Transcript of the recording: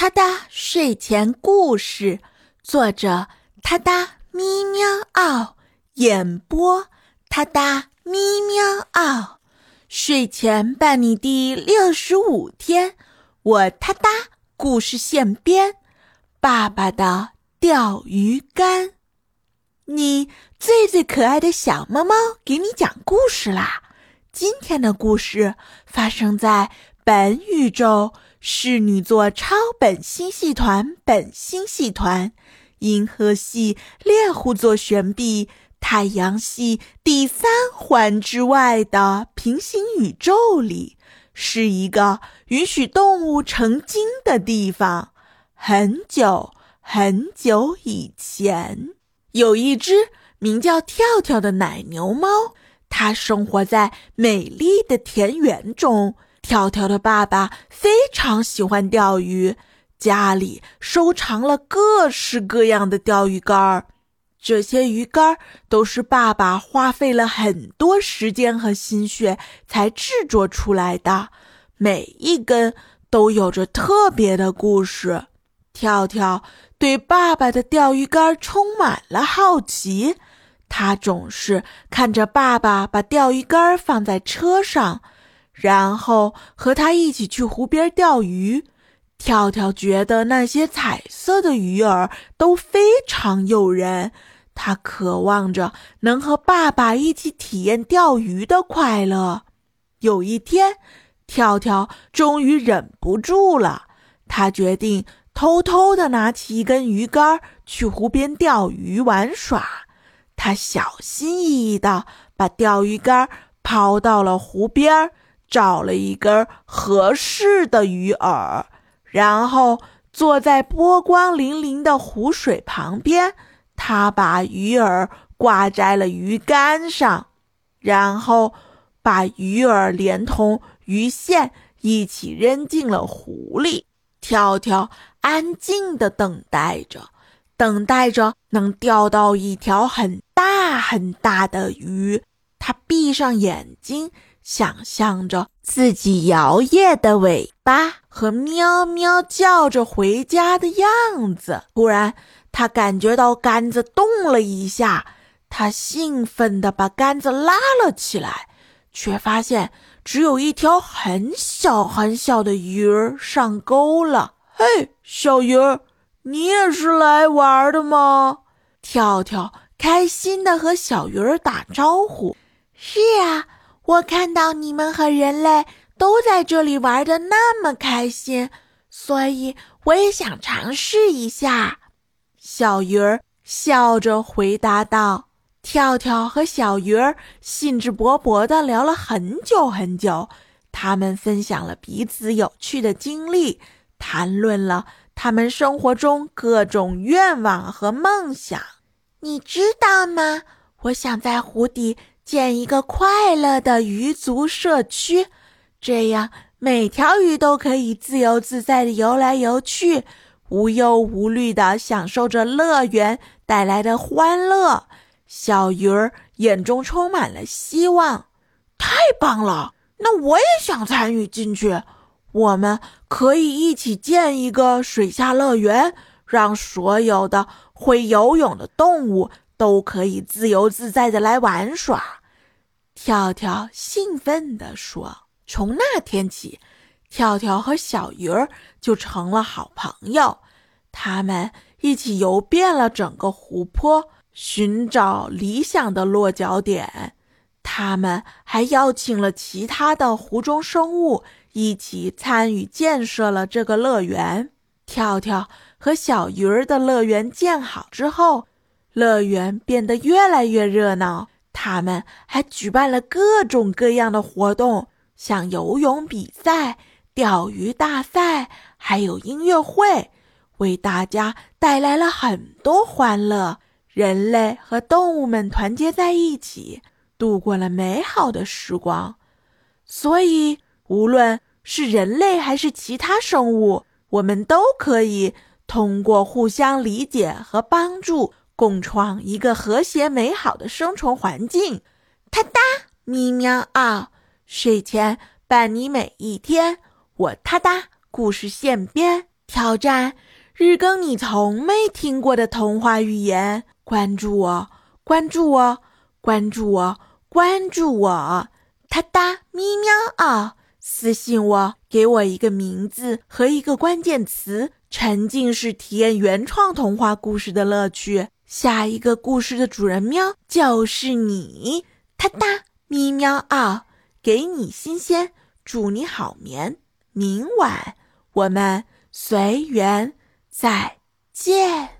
他哒睡前故事，作者他哒咪喵奥，演播他哒咪喵奥。睡前伴你第六十五天，我他哒故事现编，爸爸的钓鱼竿。你最最可爱的小猫猫给你讲故事啦！今天的故事发生在本宇宙。侍女座超本星系团本星系团，银河系猎户座旋臂，太阳系第三环之外的平行宇宙里，是一个允许动物成精的地方。很久很久以前，有一只名叫跳跳的奶牛猫，它生活在美丽的田园中。跳跳的爸爸非常喜欢钓鱼，家里收藏了各式各样的钓鱼竿儿。这些鱼竿都是爸爸花费了很多时间和心血才制作出来的，每一根都有着特别的故事。跳跳对爸爸的钓鱼竿充满了好奇，他总是看着爸爸把钓鱼竿放在车上。然后和他一起去湖边钓鱼，跳跳觉得那些彩色的鱼儿都非常诱人，他渴望着能和爸爸一起体验钓鱼的快乐。有一天，跳跳终于忍不住了，他决定偷偷地拿起一根鱼竿去湖边钓鱼玩耍。他小心翼翼地把钓鱼竿抛到了湖边。找了一根合适的鱼饵，然后坐在波光粼粼的湖水旁边。他把鱼饵挂在了鱼竿上，然后把鱼饵连同鱼线一起扔进了湖里。跳跳安静地等待着，等待着能钓到一条很大很大的鱼。他闭上眼睛。想象着自己摇曳的尾巴和喵喵叫着回家的样子，忽然他感觉到杆子动了一下，他兴奋地把杆子拉了起来，却发现只有一条很小很小的鱼儿上钩了。嘿，小鱼儿，你也是来玩的吗？跳跳开心地和小鱼儿打招呼。是啊。我看到你们和人类都在这里玩的那么开心，所以我也想尝试一下。小鱼儿笑着回答道：“跳跳和小鱼儿兴致勃勃地聊了很久很久，他们分享了彼此有趣的经历，谈论了他们生活中各种愿望和梦想。你知道吗？我想在湖底。”建一个快乐的鱼族社区，这样每条鱼都可以自由自在的游来游去，无忧无虑的享受着乐园带来的欢乐。小鱼儿眼中充满了希望，太棒了！那我也想参与进去。我们可以一起建一个水下乐园，让所有的会游泳的动物都可以自由自在的来玩耍。跳跳兴奋地说：“从那天起，跳跳和小鱼儿就成了好朋友。他们一起游遍了整个湖泊，寻找理想的落脚点。他们还邀请了其他的湖中生物一起参与建设了这个乐园。跳跳和小鱼儿的乐园建好之后，乐园变得越来越热闹。”他们还举办了各种各样的活动，像游泳比赛、钓鱼大赛，还有音乐会，为大家带来了很多欢乐。人类和动物们团结在一起，度过了美好的时光。所以，无论是人类还是其他生物，我们都可以通过互相理解和帮助。共创一个和谐美好的生存环境。哒哒咪喵啊！睡前伴你每一天。我哒哒故事现编，挑战日更你从没听过的童话寓言。关注我，关注我，关注我，关注我！哒哒咪喵哦，私信我，给我一个名字和一个关键词，沉浸式体验原创童话故事的乐趣。下一个故事的主人喵就是你！哒哒咪喵哦，给你新鲜，祝你好眠。明晚我们随缘再见。